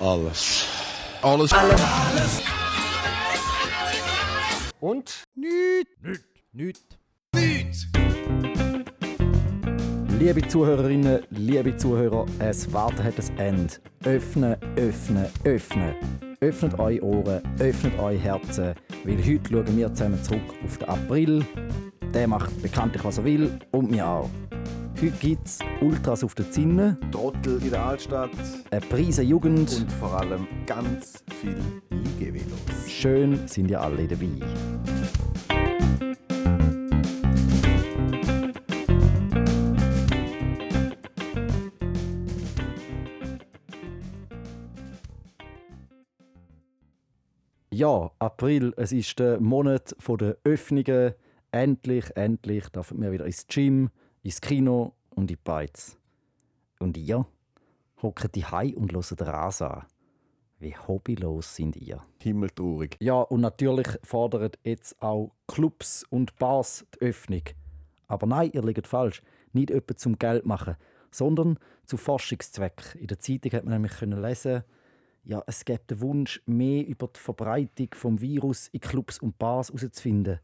Alles. Alles. Alles. Und? Nicht. Nicht. Nicht. Nicht. Liebe Zuhörerinnen, liebe Zuhörer, es wartet hat ein Ende. Öffnen, öffnen, öffnen. Öffnet eure Ohren, öffnet eure Herzen, weil heute schauen wir zusammen zurück auf den April. Der macht bekanntlich, was er will und wir auch. Heute gibt es Ultras auf der Zinne, Trottel in der Altstadt eine Prise Jugend. und vor allem ganz viel Liegevelos. Schön sind ihr alle dabei. Ja, April, es ist der Monat der Öffnungen. Endlich, endlich dürfen wir wieder ins Gym, ins Kino und in die Beiz. Und ihr hockt die Hai und den Rasen an. Wie hobbylos sind ihr? Himmeltraurig. Ja, und natürlich fordern jetzt auch Clubs und Bars die Öffnung. Aber nein, ihr liegt falsch. Nicht etwa zum Geld machen, sondern zu Forschungszwecken. In der Zeitung hat man nämlich können lesen, ja, es gibt den Wunsch, mehr über die Verbreitung vom Virus in Clubs und Bars herauszufinden.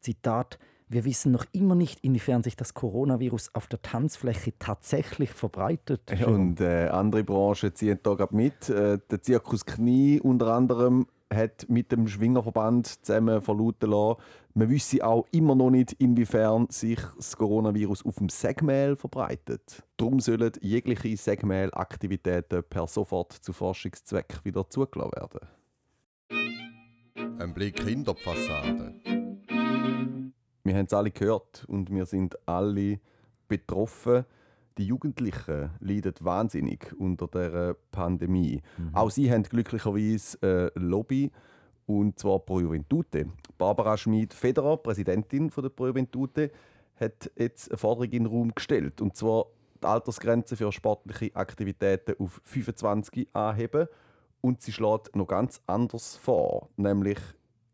Zitat: Wir wissen noch immer nicht, inwiefern sich das Coronavirus auf der Tanzfläche tatsächlich verbreitet. Ja, und äh, andere Branchen ziehen da gerade mit. Äh, der Zirkus Knie unter anderem hat mit dem Schwingerverband zusammen verlauten lassen, man wisse auch immer noch nicht, inwiefern sich das Coronavirus auf dem Segmehl verbreitet. Darum sollen jegliche Segmehl-Aktivitäten per sofort zu Forschungszwecken wieder zugelassen werden. Ein Blick hinter die Fassade. Wir haben es alle gehört und wir sind alle betroffen. Die Jugendlichen leiden wahnsinnig unter der Pandemie. Auch sie haben glücklicherweise eine Lobby und zwar Pro Juventute. Barbara Schmid-Federer, Präsidentin von der Pro Juventute, hat jetzt eine Forderung in den Raum gestellt und zwar die Altersgrenze für sportliche Aktivitäten auf 25 anheben und sie schlägt noch ganz anders vor, nämlich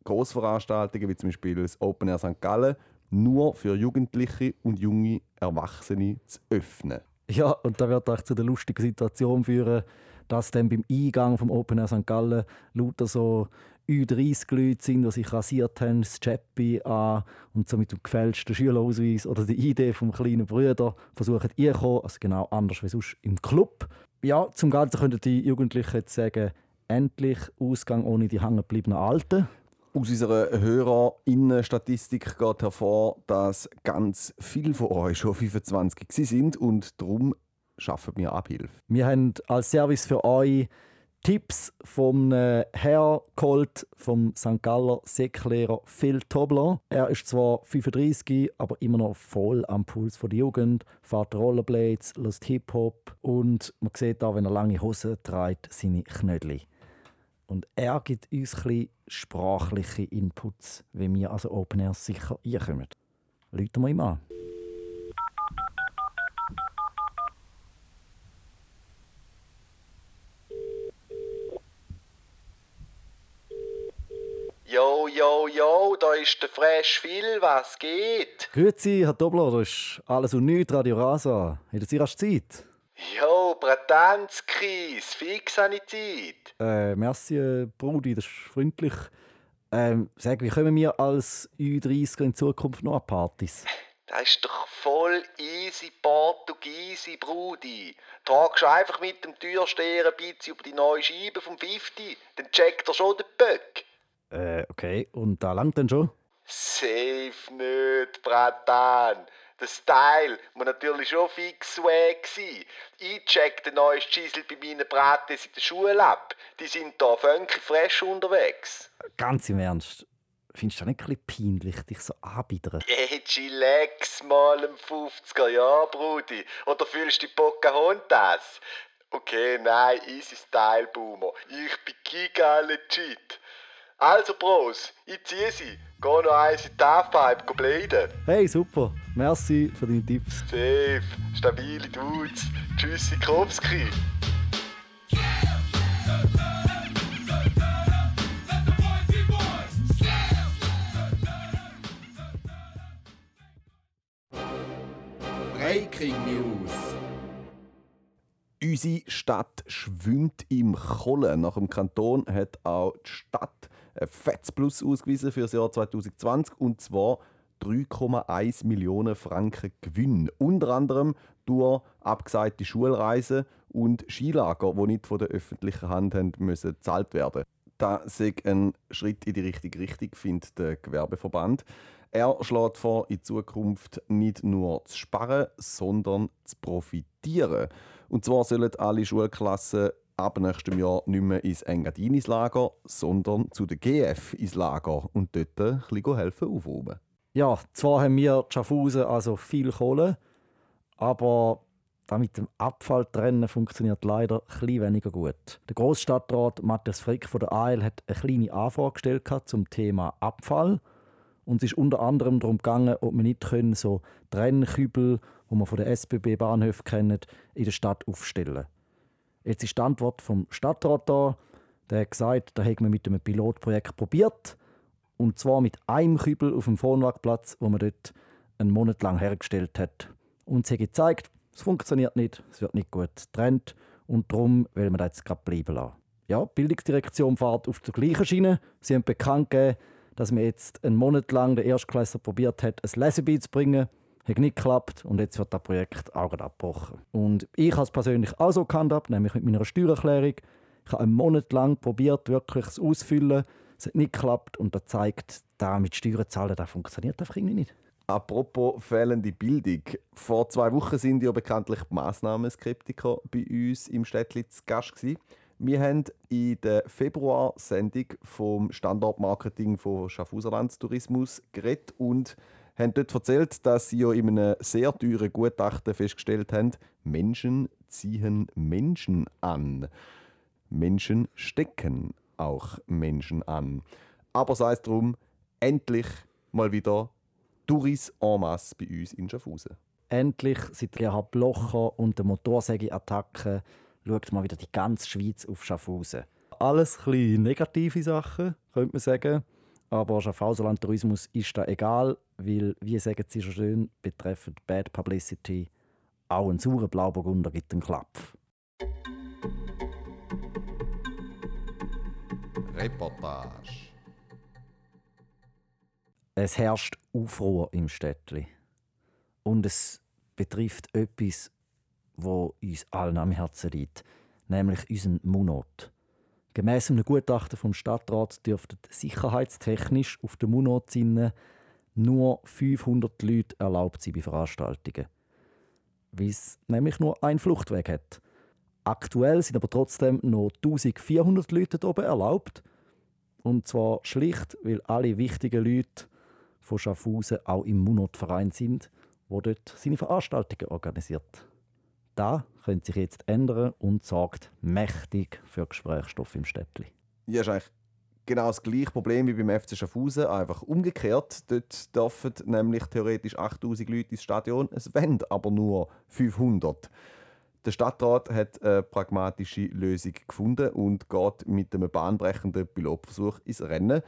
Großveranstaltungen wie zum Beispiel das Open Air St. Gallen nur für Jugendliche und junge Erwachsene zu öffnen. Ja, und da wird euch zu der lustigen Situation führen, dass dann beim Eingang vom Open Air St. Gallen lauter so Ü30 Leute sind, die sich rasiert haben, das Chappi an und so mit dem gefälschten Schülerausweis oder der Idee vom kleinen Bruder versuchen reinzukommen, also genau anders wie sonst im Club. Ja, zum Ganzen könnten die Jugendlichen jetzt sagen, endlich Ausgang ohne die hängengebliebenen Alten. Aus unserer HörerInnen-Statistik geht hervor, dass ganz viele von euch schon 25 gewesen sind und darum schaffen wir Abhilfe. Wir haben als Service für euch Tipps vom äh, Herr geholt, vom St. Galler Säcklehrer Phil Tobler. Er ist zwar 35, aber immer noch voll am Puls der Jugend, fährt Rollerblades, lässt Hip-Hop und man sieht auch, wenn er lange Hosen trägt, seine Knödel. Und er gibt uns ein sprachliche Inputs, wie wir also Open Air sicher einkommen. Leuten wir ihm an. Yo, yo, yo, da ist der Fresh Phil, was geht? Grüezi, Herr Tobler, das ist alles und nichts, Radio Rasa. Sie rasch Zeit? Yo, Bratanzkis, fix habe ich Zeit. Äh, merci, äh, Brudi, das ist freundlich. Ähm, sag, wie kommen wir als Ü30 in Zukunft noch an Partys? Das ist doch voll easy Portugiesi, Brudi. Tragst du einfach mit dem Türsteher ein bisschen über die neue Scheibe vom 50, dann checkt er schon den Böck. Äh, okay, und da langt dann schon? Safe nicht, Bratan. Der Style muss natürlich schon fix swag sein. Ich check den neuen Schissel bei meinen Brates in der Schule ab. Die sind da funky fresh unterwegs. Ganz im Ernst. Findest du das nicht ein bisschen peinlich, dich so anbiedern? Ey, chillax mal im 50er Jahr, Brudi. Oder fühlst du die Pocahontas? Okay, nein, easy Style, Boomer. Ich bin giga legit. Also, Bros, ich zieh sie. Geh noch eins in die Halfpipe bläden. Hey, super. Merci für deine Tipps. Safe, stabile Dudes. Tschüssi, Kropski. Breaking News. Unsere Stadt schwimmt im Kohlen. Nach dem Kanton hat auch die Stadt ein fettes Plus ausgewiesen für das Jahr 2020 und zwar 3,1 Millionen Franken Gewinn. Unter anderem durch abgesagte Schulreisen und Skilager, die nicht von der öffentlichen Hand haben müssen gezahlt werden. Das ist ein Schritt in die richtige Richtung, findet der Gewerbeverband. Er schlägt vor, in Zukunft nicht nur zu sparen, sondern zu profitieren. Und zwar sollen alle Schulklassen ab nächstem Jahr nicht mehr ins Engadin Lager, sondern zu der GF ins Lager und dort ein bisschen helfen aufräumen. Ja, zwar haben wir Schaffhausen also viel Kohle, aber das mit dem Abfall trennen funktioniert leider ein weniger gut. Der Großstadtrat Matthias Frick von der AL hat eine kleine Anfrage gestellt zum Thema Abfall. Und es ist unter anderem darum gegangen, ob wir nicht können, so Trennkübel, die man von der SBB-Bahnhöfen kennt, in der Stadt aufstellen Jetzt ist die Antwort vom Stadtrat da. Der hat gesagt, da haben wir mit einem Pilotprojekt probiert. Und zwar mit einem Kübel auf dem Vornwagplatz, wo man dort einen Monat lang hergestellt hat. Und sie hat gezeigt, es funktioniert nicht, es wird nicht gut getrennt. Und darum will man das jetzt gerade bleiben lassen. Ja, die Bildungsdirektion fährt auf der gleichen Schiene. Sie haben bekannt gegeben, dass man jetzt einen Monat lang der Erstklässler probiert hat, ein Lesebeat zu bringen. Hat nicht geklappt und jetzt wird das Projekt auch abgebrochen. Und ich habe es persönlich auch so gehandhabt, nämlich mit meiner Steuererklärung. Ich habe einen Monat lang probiert, wirklich es auszufüllen. Es hat nicht geklappt und das zeigt, da mit Steuern zahlen, das funktioniert einfach nicht. Apropos fehlende Bildung. Vor zwei Wochen sind ja bekanntlich die Massnahmenskeptiker bei uns im Städtli zu Gast. Gewesen. Wir haben in der Februar-Sendung vom Standortmarketing von Schaffhauserland Tourismus geredet und haben dort erzählt, dass sie ja in einem sehr teuren Gutachten festgestellt haben, Menschen ziehen Menschen an. Menschen stecken auch Menschen an. Aber sei es darum, endlich mal wieder Touris en masse bei uns in Schaffhausen. Endlich seit Gerhard Blocher und der Motorsäge-Attacke schaut mal wieder die ganze Schweiz auf Schaffhausen. Alles ein negative Sachen, könnte man sagen. Aber Schaffhauserland Tourismus ist da egal, weil, wie sagen Sie schon schön, betreffend Bad Publicity, auch ein saurer Blauburgunder gibt einen Klapf. Reportage. Es herrscht Aufruhr im Städtli. Und es betrifft etwas, wo uns allen am Herzen liegt, nämlich unseren Munot. Gemäss einem Gutachten vom Stadtrat dürften sicherheitstechnisch auf der Munotzinne nur 500 Leute erlaubt sein bei Veranstaltungen. Weil es nämlich nur einen Fluchtweg hat. Aktuell sind aber trotzdem noch 1400 Leute oben erlaubt. Und zwar schlicht, weil alle wichtigen Leute von Schaffhausen auch im Munot-Verein sind, wo dort seine Veranstaltungen organisiert. Da könnte sich jetzt ändern und sorgt mächtig für Gesprächsstoff im Städtli. Ja, ist eigentlich genau das gleiche Problem wie beim FC Schaffhausen, einfach umgekehrt. Dort dürfen nämlich theoretisch 8000 Leute ins Stadion, es wollen aber nur 500. Der Stadtrat hat eine pragmatische Lösung gefunden und geht mit einem bahnbrechenden Pilotversuch ins Rennen.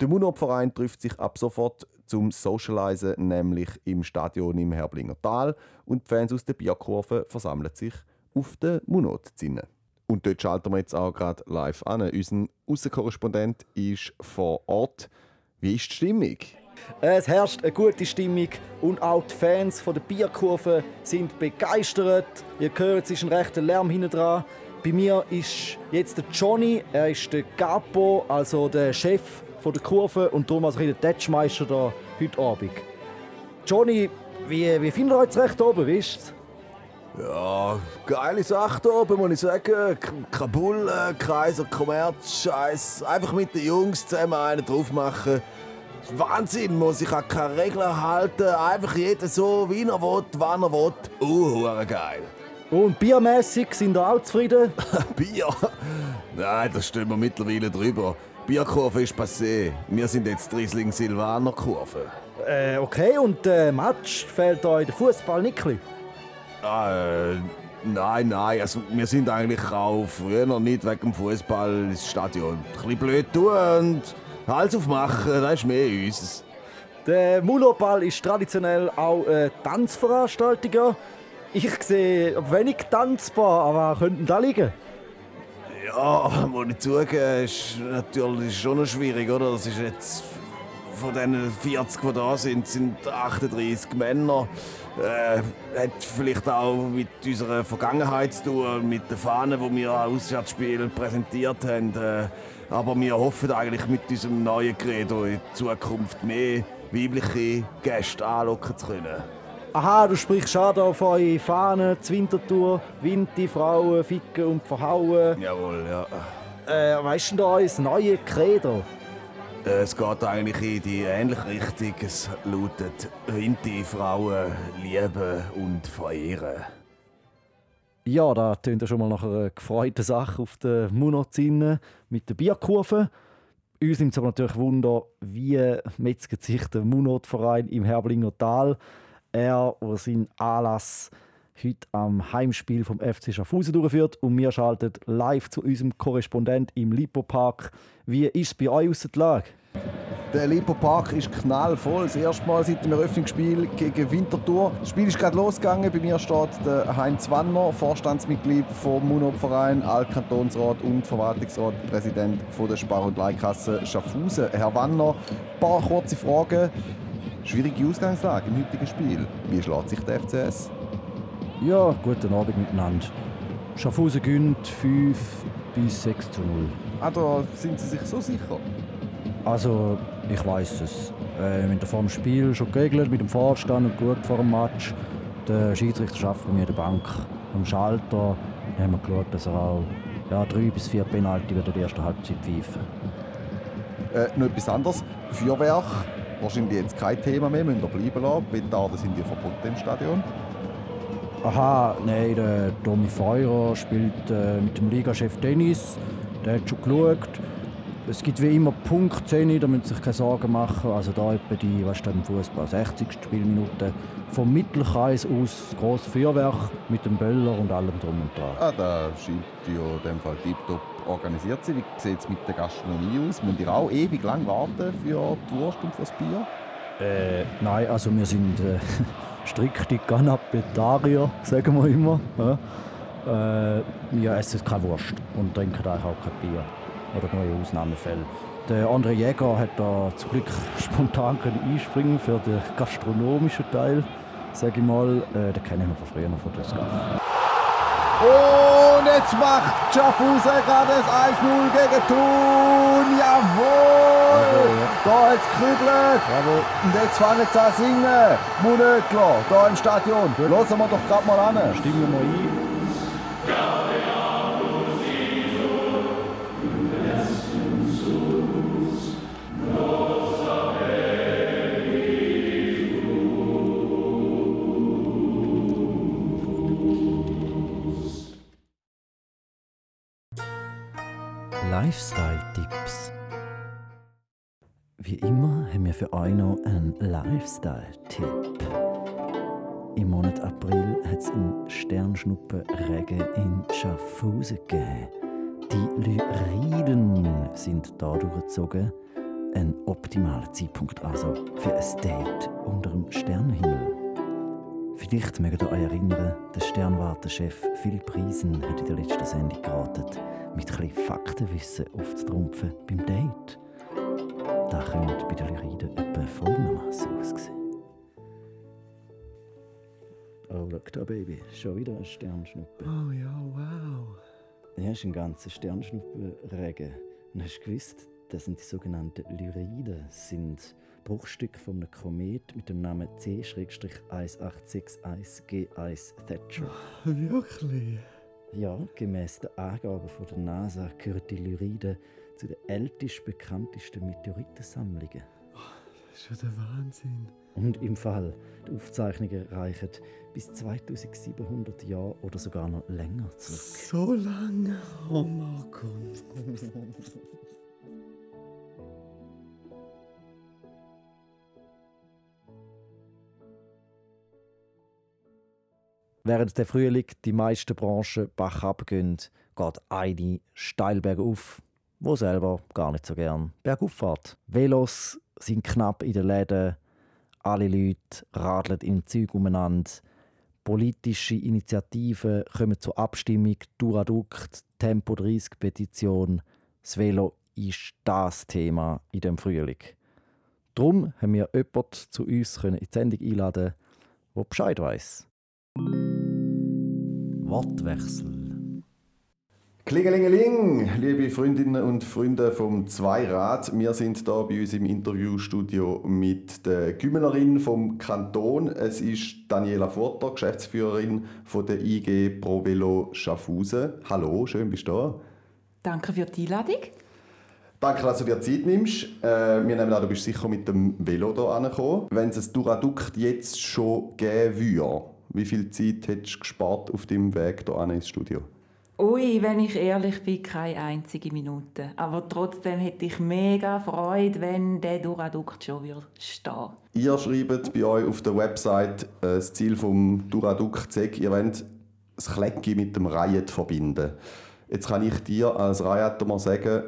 Der Munop-Verein trifft sich ab sofort zum Socialisen, nämlich im Stadion im Herblinger Tal. Und die Fans aus der Bierkurve versammeln sich auf der Munot-Zinne. Und dort schalten wir jetzt auch gerade live an. Unser Außenkorrespondent ist vor Ort. Wie ist die Stimmung? Es herrscht eine gute Stimmung und auch die Fans von der Bierkurve sind begeistert. Ihr hört, es ist ein rechter Lärm hinten dran. Bei mir ist jetzt der Johnny, er ist der Gapo, also der Chef von der Kurve und darum also der Tatschmeister da heute Abend. Johnny, wie, wie findet ihr euch recht oben, wisst Ja, geile Sache hier oben, muss ich sagen. Kabul, äh, Kaiser, Kommerz, Scheiß. Einfach mit den Jungs zusammen einen drauf machen. Wahnsinn, muss ich an keine Regeln halten. Einfach jeder so, wie er will, wann er will. Uh, geil. Und biermäßig sind ihr auch zufrieden? Bier? Nein, da stehen wir mittlerweile drüber. Bierkurve ist passé. Wir sind jetzt Riesling Silvaner Kurve. Äh, okay, und äh, Match fehlt euch der Fußball nicht? Ah, äh, nein, nein. Also, wir sind eigentlich auch früher noch nicht wegen dem Fußball ins Stadion. Ein bisschen blöd tun und Hals aufmachen, das ist mehr uns. Der Muloball ist traditionell auch eine Tanzveranstaltung. Ich sehe wenig tanzbar, aber könnten da liegen? Ja, muss ich zugeben, ist natürlich schon noch schwierig, oder? Das ist jetzt von den 40, die da sind, sind 38 Männer. Äh, hat vielleicht auch mit unserer Vergangenheit zu tun, mit den Fahnen, die wir am Auswärtsspiel präsentiert haben. Äh, aber wir hoffen eigentlich mit unserem neuen Credo in Zukunft mehr weibliche Gäste anlocken zu können. Aha, du sprichst auch da von euren Fahnen, die Wintertour, Winti, Frauen, Ficken und Verhauen. Jawohl, ja. Äh, weißt du da unser neues Credo? Äh, Es geht eigentlich in die ähnliche Richtung. Es lautet Winti Frauen lieben und verehren. Ja, da tönt ja schon mal nach einer gefreuten Sache auf der Munozine mit der Bierkurve. Uns nimmt es aber natürlich Wunder, wie metzget sich der Munotverein im Herblinger Tal. Er, der seinen Anlass heute am Heimspiel vom FC Schaffhausen durchführt. Und wir schalten live zu unserem Korrespondent im Lipo-Park. Wie ist es bei euch aus der Lage? Der Lipo Park ist knallvoll. Das erste Mal seit dem Eröffnungsspiel gegen Winterthur. Das Spiel ist gerade losgegangen. Bei mir steht der Heinz Wanner, Vorstandsmitglied vom Munop-Verein, Altkantonsrat und Verwaltungsrat, Präsident von der Spar- und Leihkasse Schaffhausen. Herr Wanner, ein paar kurze Fragen. Schwierige Ausgangslage im heutigen Spiel. Wie schlägt sich der FCS? Ja, guten Abend miteinander. Schaffhausen gönnt 5 bis 6 zu 0. Ah, da sind Sie sich so sicher? Also, ich weiß es. Äh, wir haben vor dem Spiel schon geregelt mit dem Vorstand und geschaut vor dem Match. Der Schiedsrichter arbeitet bei mir in der Bank am Schalter. Wir haben geschaut, dass er auch ja, drei bis vier Penalty in der ersten Halbzeit pfeifen. Äh, noch etwas anderes. Feuerwerk. Wahrscheinlich jetzt kein Thema mehr, müssen wir bleiben lassen. Petarden sind ja verboten im Stadion. Aha, nein, der Tommy Feurer spielt äh, mit dem Ligachef Dennis. Der hat schon geschaut. Es gibt wie immer Punkt 10, da müssen sich keine Sorgen machen. Also da etwa die, was im Fußball, 60. Spielminute. Vom Mittelkreis aus das grosse Feuerwerk mit dem Böller und allem drum und dran. Ah, da scheint ja in dem Fall tiptop organisiert sein. Wie sieht es mit der Gastronomie aus? Müssen ihr auch ewig lang warten für die Wurst und für das Bier? Äh, nein, also wir sind äh, strikte Canapetarier, sagen wir immer. Ja. Äh, wir essen keine Wurst und trinken auch kein Bier. Oder nur in Ausnahmefällen. Der André Jäger hat da zum Glück spontan einspringen für den gastronomischen Teil. Sag ich mal, äh, den kennen wir von früher noch von der Scaff. Und jetzt macht Schaffhausen gerade das 1-0 gegen Thun. Jawohl! Da hat es gekribbelt. Und jetzt fangen sie an singen. Munötler, da im Stadion. Hören wir doch gerade mal an. Stimmen wir mal ein. Für euch noch einen Lifestyle-Tipp. Im Monat April hat es einen Sternschnuppenregen in Schaffhausen gegeben. Die Lyriden sind da durchgezogen. Ein optimaler Zeitpunkt also für ein Date unter dem Sternenhimmel. Vielleicht mögt ihr euch erinnern, der Sternwartenchef Philipp Riesen hat in der letzten Sendung geraten, mit bisschen Faktenwissen aufzutrumpfen beim Date. Das könnte bei den Lyriden etwa folgendermaßen aussehen. Oh, schau da, Baby. Schon wieder ein Sternschnuppe. Oh ja, wow. Ja, ist ein ganzer Sternschnuppenregen. Und hast du gewusst, das sind die sogenannten Lyriden. Das sind Bruchstücke von einem Komet mit dem Namen C-1861G1 Thatcher. Wirklich? Ja, gemäß den Angaben von der NASA gehören die Lyriden zu den ältesten, bekanntesten Meteoritensammlungen. Das ist schon der Wahnsinn. Und im Fall, die Aufzeichnungen reichen bis 2700 Jahre oder sogar noch länger zurück. So lange? Oh Marco. Während der Frühling die meisten Branchen bachabgehen, geht eine steil bergauf, wo selber gar nicht so gern bergauf fährt. Velos sind knapp in den Läden, alle Leute radeln im Zeug umeinander, politische Initiativen kommen zur Abstimmung, Duradukt, Tempo 30 Petition. Das Velo ist das Thema in dem Frühling. Darum haben wir jemanden zu uns in die Sendung einladen, der Bescheid weiß. Wortwechsel. Klingelingeling, liebe Freundinnen und Freunde vom Zweirad. Wir sind da bei uns im Interviewstudio mit der Gümmenerin vom Kanton. Es ist Daniela Furter, Geschäftsführerin von der IG Pro Velo Schaffhausen. Hallo, schön bist du da. Danke für die Einladung. Danke, dass du dir Zeit nimmst. Äh, wir nehmen an, du bist sicher mit dem Velo hier angekommen. Wenn es ein Duradukt jetzt schon geben würde, wie viel Zeit hättest du gespart auf deinem Weg hier ins Studio? Ui, wenn ich ehrlich bin, keine einzige Minute. Aber trotzdem hätte ich mega Freude, wenn der Duradukt schon wieder stehen Ihr schreibt bei euch auf der Website, äh, das Ziel des Duradukt sagt, ihr wollt das Klecki mit dem Riot verbinden. Jetzt kann ich dir als Rioter mal sagen,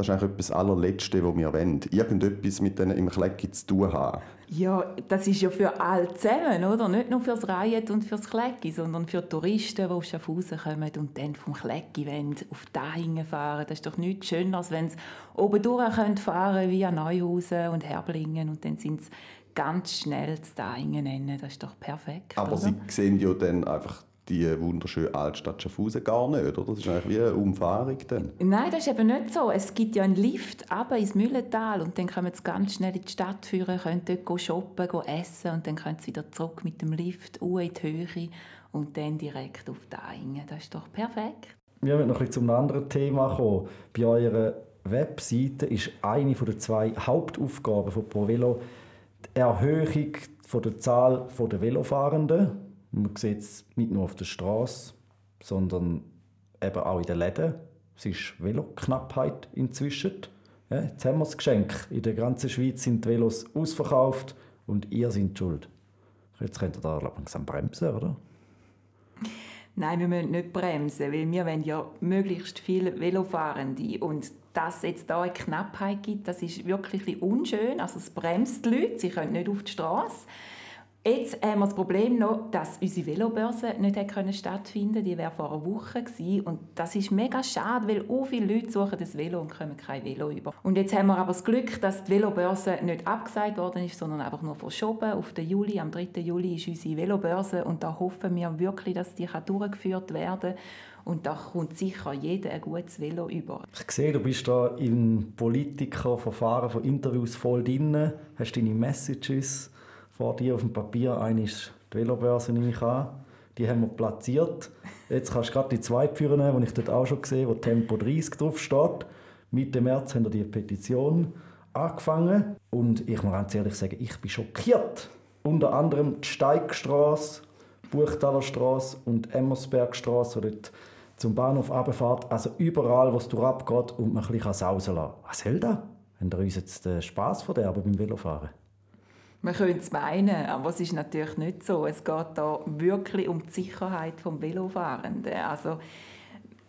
das ist eigentlich etwas allerletzte, was wir wollen. Irgendetwas mit denen im Klecki zu tun haben. Ja, das ist ja für alle zusammen, oder? Nicht nur fürs Riot und fürs Klecki, sondern für Touristen, die auf Schaffhausen kommen und dann vom Klecki wollen, auf Dahingen fahren. Das ist doch nichts schöner, als wenn sie oben durch fahren können via Neuhausen und Herblingen und dann sind sie ganz schnell zu Dahingen nennen. Das ist doch perfekt. Aber oder? sie sehen ja dann einfach die wunderschöne Altstadt Schaffhausen gar nicht, oder? Das ist eigentlich wie eine Umfahrung dann. Nein, das ist eben nicht so. Es gibt ja einen Lift runter ins Müllental und dann kommen sie ganz schnell in die Stadt führen, können dort shoppen, essen und dann können sie wieder zurück mit dem Lift in die Höhe und dann direkt auf die Einge. Das ist doch perfekt. Wir wollen noch ein bisschen zum anderen Thema kommen. Bei eurer Webseite ist eine der zwei Hauptaufgaben von ProVelo die Erhöhung der Zahl der Velofahrenden. Man sieht es nicht nur auf der Straße, sondern eben auch in den Läden. Es ist Veloknappheit inzwischen. Ja, jetzt haben wir das Geschenk. In der ganzen Schweiz sind die Velos ausverkauft und ihr seid schuld. Jetzt könnt ihr da langsam bremsen, oder? Nein, wir müssen nicht bremsen, weil wir wollen ja möglichst viele Velofahrende und dass jetzt da eine Knappheit gibt, das ist wirklich unschön. Also es bremst die Leute, sie können nicht auf die Straße. Jetzt haben wir das Problem noch, dass unsere Velobörse nicht stattfinden konnte. Die wäre vor einer Woche gewesen. Und das ist mega schade, weil so viele Leute suchen das Velo und kommen kein Velo über. Und jetzt haben wir aber das Glück, dass die Velobörse nicht abgesagt worden ist, sondern einfach nur verschoben auf den Juli. Am 3. Juli ist unsere Velobörse und da hoffen wir wirklich, dass die durchgeführt werden kann. Und da kommt sicher jeder ein gutes Velo über. Ich sehe, du bist da im Politikerverfahren von Interviews voll drin, hast deine Messages vor dir auf dem Papier. Eine ist die Velobörse, nehme ich an. Die haben wir platziert. Jetzt kannst du gerade die zweite führen, die ich dort auch schon gesehen wo Tempo 30 drauf steht. Mitte März haben wir die Petition angefangen. Und ich muss ganz ehrlich sagen, ich bin schockiert. Unter anderem die Steigstraße, Buchtaler Straße und Emmersbergstraße, wo dort zum Bahnhof runterfährt. Also überall, wo es durchgeht und man ein bisschen sausen kann. Was soll das? Haben wir uns jetzt den Spass verderben beim Velofahren? Man könnte es meinen, aber es ist natürlich nicht so. Es geht da wirklich um die Sicherheit des Velofahrenden. Also,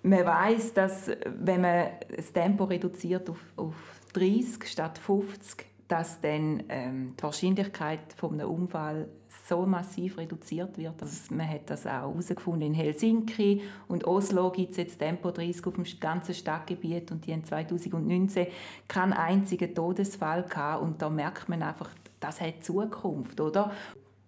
man weiß, dass wenn man das Tempo reduziert auf, auf 30 statt 50, dass dann ähm, die Wahrscheinlichkeit von einem Unfall so massiv reduziert wird. Also man hat das auch herausgefunden in Helsinki und Oslo gibt es jetzt Tempo 30 auf dem ganzen Stadtgebiet und die haben 2019 keinen einzigen Todesfall gehabt und da merkt man einfach, das hat Zukunft, oder?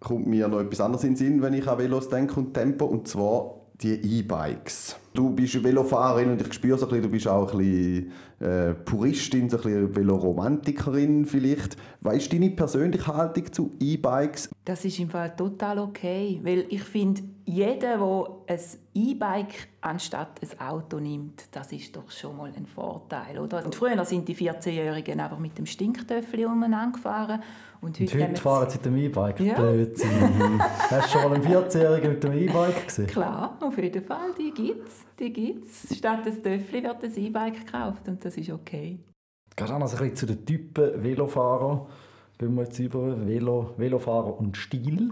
Kommt mir noch etwas anderes in den Sinn, wenn ich an Velos denke und Tempo, und zwar die E-Bikes. Du bist Velofahrerin und ich spüre so ein bisschen, du bist auch ein bisschen äh, Puristin, so ein bisschen Veloromantikerin vielleicht. Weißt du deine persönliche Haltung zu E-Bikes? Das ist im Fall total okay, weil ich finde, jeder, der ein E-Bike anstatt ein Auto nimmt, das ist doch schon mal ein Vorteil, oder? Und früher sind die 14-Jährigen einfach mit dem Stinktöffel umeinander gefahren und heute, und heute fahren sie mit dem E-Bike. Ja. Blödsinn. Hast du schon mal einen 14-Jährigen mit dem E-Bike gesehen? Klar, auf jeden Fall, die gibt's. Die gibt's. Statt ein Töffel wird ein E-Bike gekauft und das ist okay. Auch noch ein bisschen zu den Typen Velofahrer. Gehen wir jetzt über Velo, Velofahrer und Stil.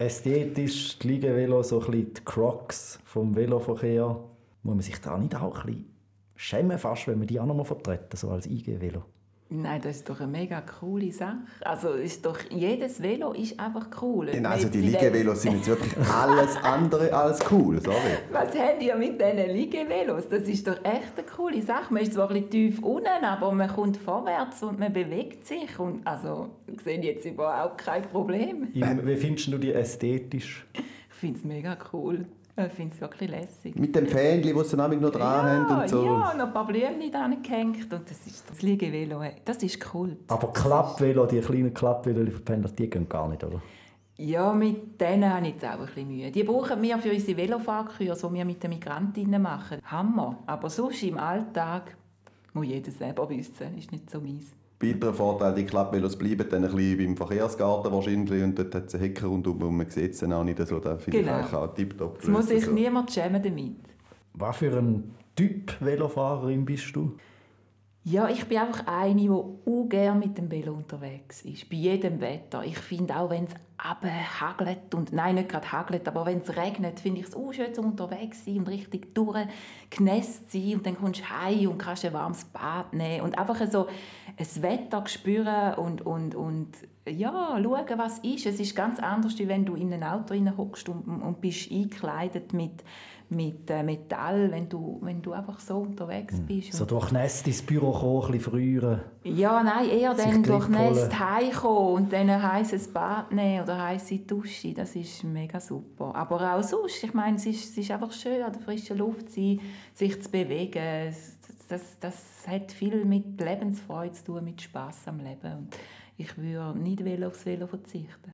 Ästhetisch die Liegevelo, so ein bisschen die Crocs vom Veloverkehr. Muss man sich da nicht auch ein bisschen schämen, fast, wenn man die auch noch mal vertreten, so als IG-Velo? Nein, das ist doch eine mega coole Sache. Also ist doch, jedes Velo ist einfach cool. Nein, also die Liegevelos sind jetzt wirklich alles andere als cool, sorry. Was habt ihr mit diesen Liegevelos? Das ist doch echt eine coole Sache. Man ist zwar ein bisschen tief unten, aber man kommt vorwärts und man bewegt sich. Und also, ich sehe jetzt überhaupt kein Problem. Wie findest du die ästhetisch? Ich finde es mega cool. Ich finde es wirklich lässig. Mit dem Fähnchen, das sie nämlich noch dran haben und so. ja, noch ein paar Blümchen dran gehängt. Und das ist das Liegevelo. Das ist cool. Aber Klappvelo, die kleinen Klappvelo für Pendler, die gehen gar nicht, oder? Ja, mit denen habe ich jetzt auch ein bisschen Mühe. Die brauchen wir für unsere Velofahrkurse, die wir mit den Migrantinnen machen. Hammer. Aber sonst im Alltag muss jeder selber wissen. Ist nicht so meins. Weiterer Vorteil, die Klappvelos bleiben dann ein bisschen beim Verkehrsgarten wahrscheinlich und dort hat es eine Hecke rundum und man sieht es dann auch nicht so. Da finde Genau. ich auch tipptopp. Es muss sich Also, niemand schämen damit. Was für ein Typ Velofahrerin bist du? Ja, ich bin einfach eine, die ungern mit dem Velo unterwegs ist. Bei jedem Wetter. Ich finde auch, wenn es hagelt und nein, nicht gerade hagelt, aber wenn es regnet, finde ich es auch schön zum unterwegs sein und richtig durchgenässt sein und dann kommst du heim und kannst ein warmes Bad nehmen und einfach so ein Wetter spüren und, und, und ja, schauen, was ist. Es ist ganz anders, als wenn du in ein Auto hockst und, und bist eingekleidet mit, mit äh, Metall, wenn du, wenn du einfach so unterwegs bist. So durchnässt ins Büro kommen, ein bisschen früher. Ja, nein, eher dann durchnässt heimkommen und dann ein heißes Bad nehmen oder heiße Dusche. Das ist mega super. Aber auch sonst, ich meine, es ist, es ist einfach schön, an der frischen Luft zu sein, sich zu bewegen. Das, das hat viel mit Lebensfreude zu tun, mit Spass am Leben. Und ich würde nicht aufs Velo verzichten.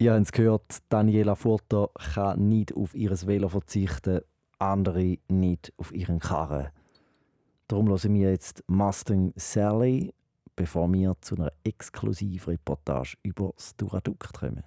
Ihr habt es gehört, Daniela Furter kann nicht auf ihr Velo verzichten, andere nicht auf ihren Karren. Darum hören wir jetzt Mustang Sally, bevor wir zu einer Exklusivreportage über das Duradukt kommen.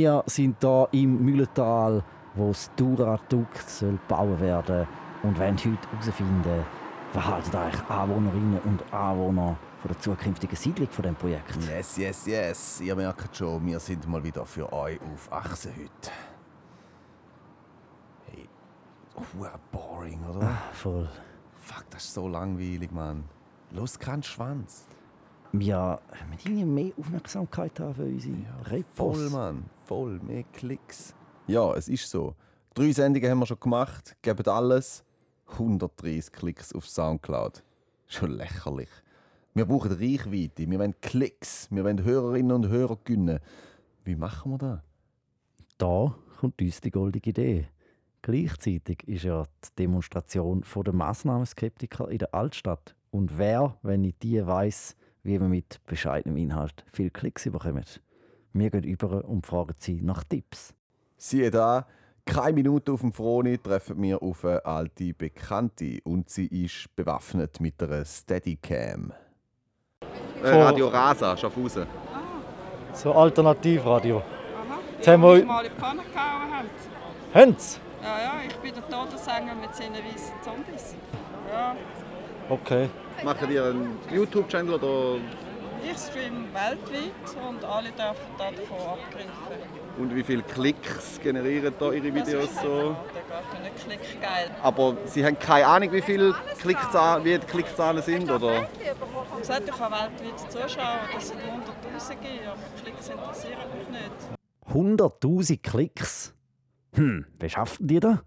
Wir sind hier im Mühlental, wo das Duradukt soll gebaut werden und wollen heute herausfinden, was halten eigentlich Anwohnerinnen und Anwohner von der zukünftigen Siedlung von dem Projekt. Yes, yes, yes. Ihr merkt schon, wir sind mal wieder für euch auf Achse heute. Hey, hure boring, oder? Ah, voll. Fuck, das ist so langweilig, Mann. Los, kein Schwanz. Wir müssen irgendwie mehr Aufmerksamkeit haben für unsere Repos. Voll, Mann. Voll, mehr Klicks. Ja, es ist so. Drei Sendungen haben wir schon gemacht, geben alles. 130 Klicks auf Soundcloud. Schon lächerlich. Wir brauchen Reichweite, wir wollen Klicks, wir wollen Hörerinnen und Hörer gewinnen. Wie machen wir das? Da kommt uns die goldige Idee. Gleichzeitig ist ja die Demonstration von der Massnahmenskeptiker in der Altstadt. Und wer, wenn nicht die weiß, wie man mit bescheidenem Inhalt viel Klicks bekommt? Wir gehen über und fragen sie nach Tipps. Siehe da, keine Minute auf dem Froni treffen wir auf eine alte Bekannte und sie ist bewaffnet mit einer Steadicam. Äh, Radio Rasa, Schaffhausen. So Alternativradio. Aha. Jetzt haben wir- mal in die Pfanne gehauen haben. Hönz? Ja, ja, ich bin der Todessänger mit seinen weißen Zombies. Ja, Okay. Machen ihr einen YouTube-Channel oder ich streame weltweit und alle dürfen davon abgreifen. und wie viele Klicks generieren da Ihre Videos ist so? Klickgeil. Aber Sie haben keine Ahnung, wie viele Klickzahlen, wie die Klickzahlen sind, oder? Ich habe weltweit Zuschauer, das sind Hunderttausende, aber Klicks interessieren mich nicht. 100.000 Klicks? Hm, wie schaffen die das?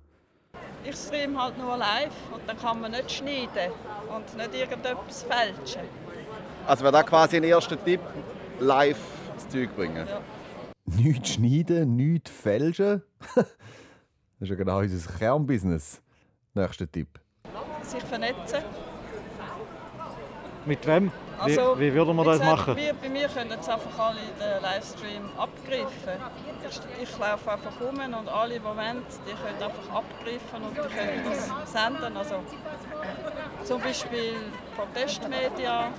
Ich streame halt nur live und dann kann man nicht schneiden und nicht irgendetwas fälschen. Also wäre da quasi ein erster Tipp, live das Zeug bringen. Ja. Nichts schneiden, nichts fälschen. das ist ja genau unser Kernbusiness. Nächster Tipp. Sich vernetzen. Mit wem? Also, wie, wie würden wir wie das gesagt, machen? Wir, bei mir können jetzt einfach alle den Livestream abgreifen. Ich, ich laufe einfach rum und alle, die wollen, die können einfach abgreifen und die können das senden. Also, zum Beispiel Protestmedia,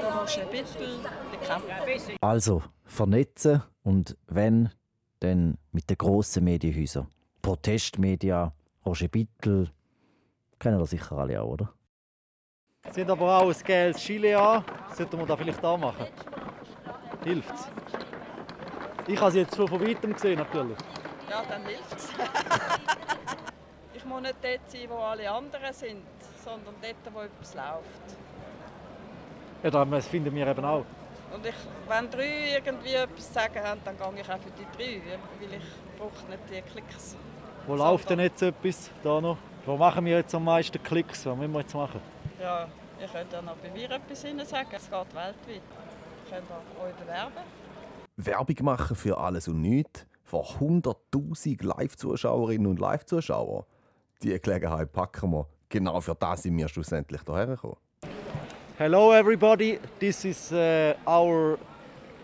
der Roger Bittel, die kennt man. Also, vernetzen und wenn, dann mit den grossen Medienhäusern. Protestmedia, Roger Bittel, kennen wir sicher alle auch, oder? Sie haben aber auch ein geiles Chile an. Sollten wir das vielleicht auch machen? Hilft's? Ich habe sie jetzt schon von weitem gesehen, natürlich. Ja, dann hilft es. ich muss nicht dort sein, wo alle anderen sind, sondern dort, wo etwas läuft. Ja, das finden wir eben auch. Und ich, wenn drei irgendwie etwas zu sagen haben, dann gehe ich auch für die drei, weil ich brauche nicht die Klicks. Wo läuft denn jetzt etwas? Da noch? Wo machen wir jetzt am meisten Klicks? Was müssen wir jetzt machen? Ja, ihr könnt ja noch bei mir etwas hinein sagen. Es geht weltweit. Ihr könnt auch euch bewerben. Werbung machen für alles und nichts vor 100.000 Live-Zuschauerinnen und Live-Zuschauer. Die Gelegenheit packen wir. Genau für das sind wir schlussendlich hierher gekommen. Hello everybody, this is uh, our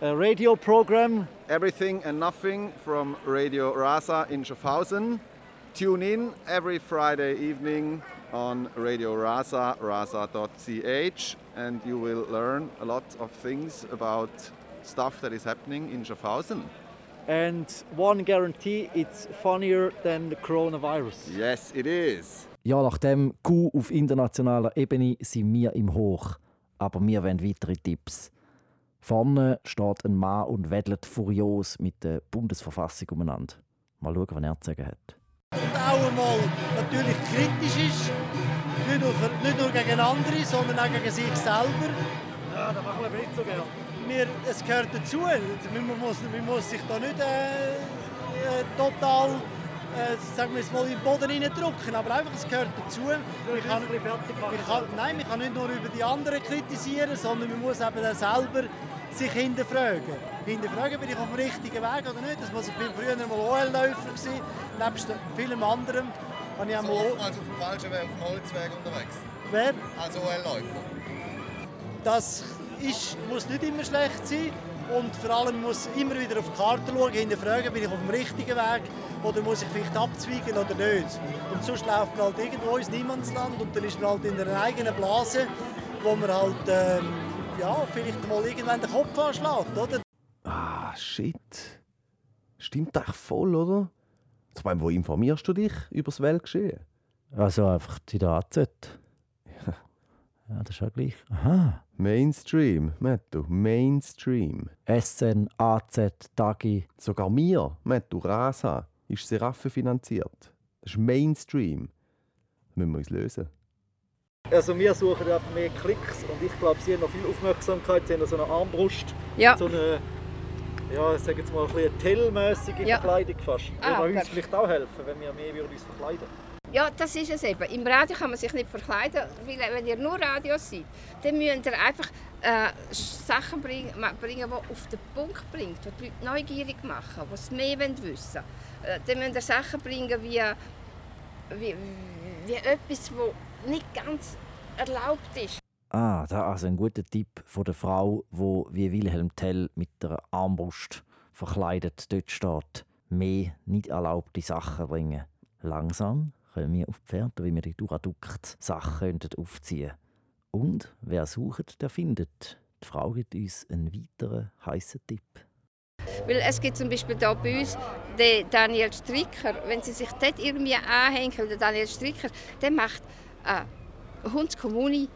uh, radio program. Everything and Nothing from Radio Rasa in Schaffhausen. Tune in every Friday evening on Radio Rasa, rasa.ch, and you will learn a lot of things about stuff that is happening in Schaffhausen. And one guarantee, it's funnier than the coronavirus. Yes, it is. Ja, nach dem Coup auf internationaler Ebene sind wir im Hoch. Aber wir wollen weitere Tipps. Vorne steht ein Mann und wedelt furios mit der Bundesverfassung umeinander. Mal schauen, was er zu sagen hat. auch einmal natürlich kritisch ist. Nicht nur, für, nicht nur gegen andere, sondern auch gegen sich selber. Ja, das machen wir nicht so gerne. Wir, es gehört dazu. Man muss, man muss sich da nicht äh, äh, total äh, sagen wir es mal, in den Boden reindrücken. Aber einfach, es gehört dazu. Man kann, man kann, nein, man kann nicht nur über die anderen kritisieren, sondern man muss eben auch selber sich hinterfragen. Hinterfragen, bin ich auf dem richtigen Weg oder nicht? Das muss ich bin früher mal OL-Läufer gewesen, nebst vielem anderen. Habe ich auch mal Also auf dem falschen Weg, auf dem Holzweg unterwegs. Wer? Als OL-Läufer. Das ist, muss nicht immer schlecht sein. Und vor allem muss immer wieder auf die Karte schauen, hinterfragen, bin ich auf dem richtigen Weg oder muss ich vielleicht abzweigen oder nicht. Und sonst läuft man halt irgendwo ins Niemandsland und dann ist man halt in einer eigenen Blase, wo man halt ähm, ja, vielleicht mal irgendwann den Kopf anschlägt. Oder? Ah, shit. Stimmt echt voll, oder? Ich meine, wo informierst du dich über das Weltgeschehen? Also einfach in der AZ. Ja, das ist ja gleich. Aha. Mainstream, Mattu, Mainstream. SN, AZ, Tagi. Sogar mir, Mattu, Rasa, ist Seraffe finanziert. Das ist Mainstream. Das müssen wir uns lösen. Also wir suchen einfach mehr Klicks und ich glaube, sie haben noch viel Aufmerksamkeit. Sie haben noch so eine Armbrust, Ja. so eine, ja, ich sage jetzt mal ein bisschen Tell-mäßige Ja. Verkleidung fast. Ah, Würde uns vielleicht auch helfen, wenn wir mehr würden uns verkleiden Ja, das ist es eben. Im Radio kann man sich nicht verkleiden, weil wenn ihr nur Radio seid, dann müsst ihr einfach äh, Sachen bringen, bringen, die auf den Punkt bringen, die die Leute neugierig machen, die es mehr wollen wissen äh, Dann müsst ihr Sachen bringen wie, wie, wie etwas, das nicht ganz erlaubt ist. Ah, da also ein guter Tipp von der Frau, wo wie Wilhelm Tell mit der Armbrust verkleidet dort steht. Mehr nicht erlaubte Sachen bringen. Langsam kommen wir auf die Pferde, wie wir die Duradukt-Sachen könnten aufziehen Und wer sucht, der findet. Die Frau gibt uns einen weiteren heißen Tipp. Weil es gibt zum Beispiel hier bei uns den Daniel Stricker. Wenn Sie sich dort irgendwie anhängen, der Daniel Stricker, der macht äh, Hundskommuni,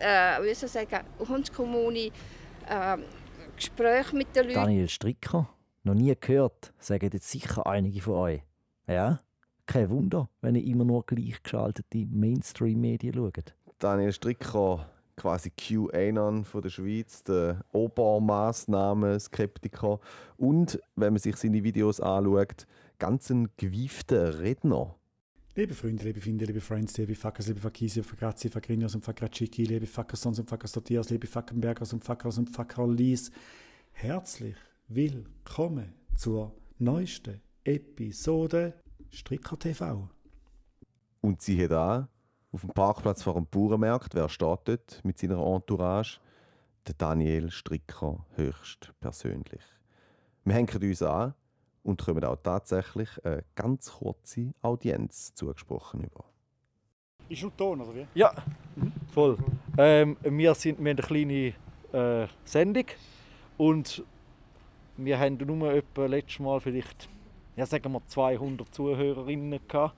äh, wie soll ich sagen, Hundskommuni, äh, Gespräche mit den Leuten. Daniel Stricker? Noch nie gehört, sagen jetzt sicher einige von euch. Ja? Kein Wunder, wenn ihr immer nur gleichgeschaltete Mainstream-Medien schaut. Daniel Stricker, quasi QAnon von der Schweiz, der Obermaßnahmen-Skeptiker. Und, wenn man sich seine Videos anschaut, ganz ein gewiefter Redner. Liebe Freunde, liebe Finde, liebe Friends, liebe Fuckers, liebe Fakisi, Fakrazzi, Fakrinios und Fakraciki, liebe Fuckersons und Fuckerstotias, liebe Fackenbergers und Fuckers und Fackerlis, herzlich willkommen zur neuesten Episode Stricker TV. Und sie hat auch auf dem Parkplatz vor dem Bauernmarkt, wer steht dort mit seiner Entourage? Der Daniel Stricker höchst persönlich. Wir hängen uns an und kommen auch tatsächlich eine ganz kurze Audienz zugesprochen über. Ist schon Ton, oder wie? Ja, voll. Ähm, wir, sind, wir haben eine kleine äh, Sendung und wir haben nur etwa letztes Mal vielleicht, ja sagen wir 200 Zuhörerinnen gehabt.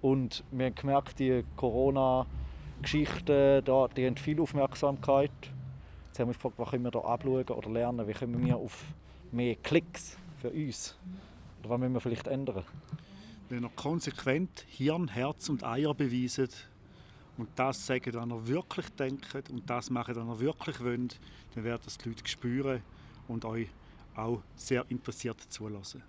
Und wir haben gemerkt, die Corona-Geschichten, die haben viel Aufmerksamkeit. Jetzt haben wir gefragt, was können wir da abschauen oder lernen, wie können wir auf mehr Klicks für uns? Oder was müssen wir vielleicht ändern? Wenn ihr konsequent Hirn, Herz und Eier beweiset und das sagt, was ihr wirklich denkt und das macht, was ihr wirklich wollt, dann werden das die Leute spüren und euch auch sehr interessiert zulassen.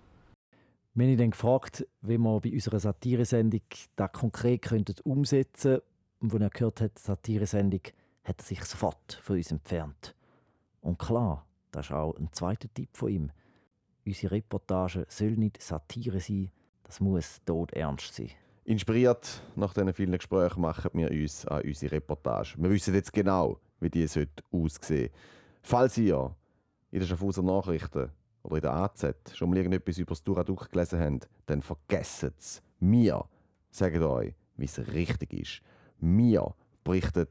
Wir haben dann gefragt, wie wir bei unserer Satiresendung das konkret könnten umsetzen könnten. Und als er gehört hat, Satiresendung, hat er sich sofort von uns entfernt. Und klar, das ist auch ein zweiter Tipp von ihm. Unsere Reportage soll nicht Satire sein, das muss todernst sein. Inspiriert nach diesen vielen Gesprächen machen wir uns an unsere Reportage. Wir wissen jetzt genau, wie die sollte aussehen Falls ihr in den Schaffhauser Nachrichten oder in der AZ schon mal irgendetwas über das Duraduc gelesen habt, dann vergesst es. Wir sagen euch, wie es richtig ist. Wir berichten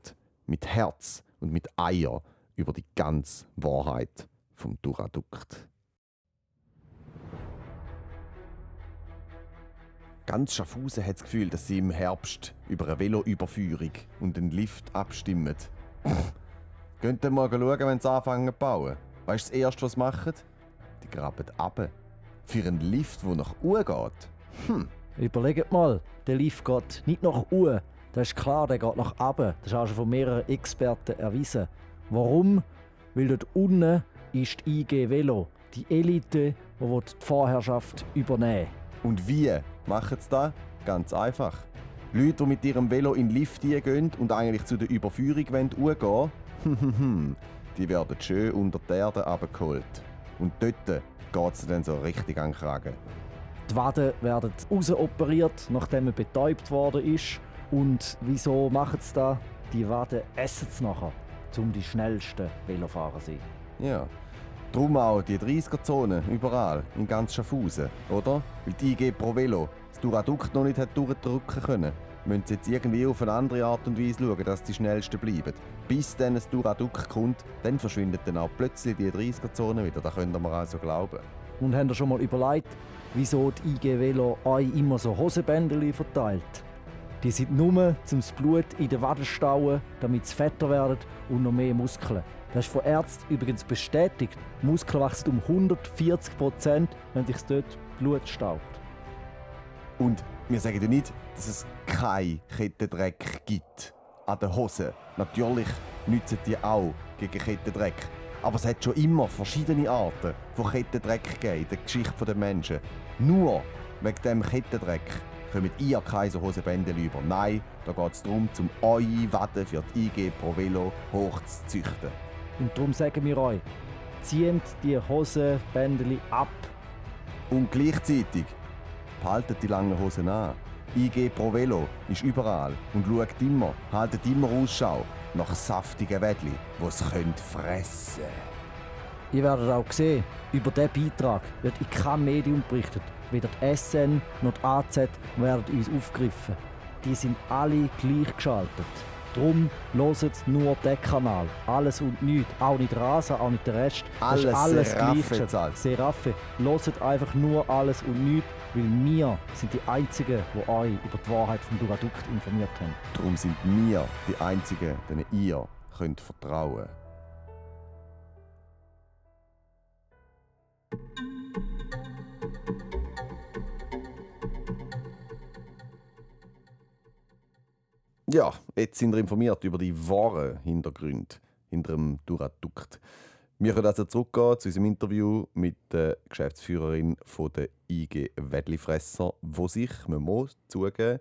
mit Herz und mit Eier über die ganze Wahrheit vom Duradukt. Ganz Schaffhausen hat das Gefühl, dass sie im Herbst über eine Veloüberführung und einen Lift abstimmen. Könnt ihr mal schauen, wenn sie anfangen zu bauen? Weißt du, das Erste, was sie machen? Die graben ab. Für einen Lift, der nach Uhr geht. Hm. Überlegt mal, der Lift geht nicht nach oben. Das ist klar, der geht nach oben. Das ist auch schon von mehreren Experten erwiesen. Warum? Weil dort unten ist die IG Velo, die Elite, die die Vorherrschaft übernehmen Und wie machen sie das? Ganz einfach. Leute, die mit ihrem Velo in den Lift gehen und eigentlich zu der Überführung wollen, gehen, die werden schön unter die Erde abgeholt. Und dort geht es dann so richtig an den Kragen. Die Waden werden rausoperiert, nachdem er betäubt worden ist. Und wieso machen sie das? Die Waden essen es nachher, um die schnellsten Velofahrer zu sein. Ja. Drum auch die 30er-Zone überall, in ganz Schaffhausen, oder? Weil die IG Pro Velo das Duradukt noch nicht hat durchdrücken können, müssen sie jetzt irgendwie auf eine andere Art und Weise schauen, dass die schnellsten bleiben. Bis dann ein Duradukt kommt, dann verschwindet dann auch plötzlich die 30er-Zone wieder, das könnt ihr mir also glauben. Und habt ihr schon mal überlegt, wieso die IG Velo euch immer so Hosenbändeli verteilt? Die sind nur zum das Blut in den Waden stauen, damit sie fetter werden und noch mehr Muskeln. Das ist von Ärzten übrigens bestätigt. Muskeln wachsen um 140 Prozent, wenn sich dort Blut staubt. Und wir sagen ja nicht, dass es keinen Kettendreck gibt an den Hosen. Natürlich nützen die auch gegen Kettendreck. Aber es hat schon immer verschiedene Arten von Kettendreck gegeben in der Geschichte der Menschen. Nur wegen dem Kettendreck kommt ihr keine so Hosenbändel über. Nein, da geht es darum, zum eure Waden für die IG Pro Velo hochzuzüchten. Und darum sagen wir euch, zieht die Hosenbändeli ab. Und gleichzeitig behaltet die langen Hosen an. IG Pro Velo ist überall und schaut immer, haltet immer Ausschau nach saftigen Wädli, die es könnt fressen Ihr werdet auch sehen, über diesen Beitrag wird in keinem Medium berichtet. Weder die SN noch die AZ werden uns aufgegriffen. Die sind alle gleichgeschaltet. Drum loset nur den Kanal. Alles und nichts. Auch nicht Rasa, auch nicht der Rest. Das ist Alles alles Seraffe zahlt. Seraffe. Loset einfach nur alles und nichts, weil wir sind die Einzigen, die euch über die Wahrheit vom Duradukt informiert haben. Darum sind wir die Einzigen, denen ihr könnt vertrauen Ja, jetzt sind wir informiert über die wahren Hintergründe hinter dem Duradukt. Wir können also zurückgehen zu unserem Interview mit der Geschäftsführerin von der IG Wedlifresser, wo sich, man muss zugeben,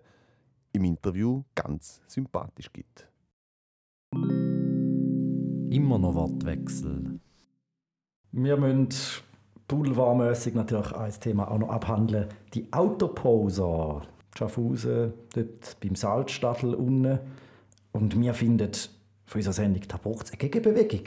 im Interview ganz sympathisch gibt. Immer noch Wortwechsel. Wir müssen boulevardmässig natürlich ein Thema auch noch abhandeln. Die Autoposer. Schaffhausen, dort beim Salzstadel unten. Und wir finden von unserer Sendung, da braucht es eine Gegenbewegung.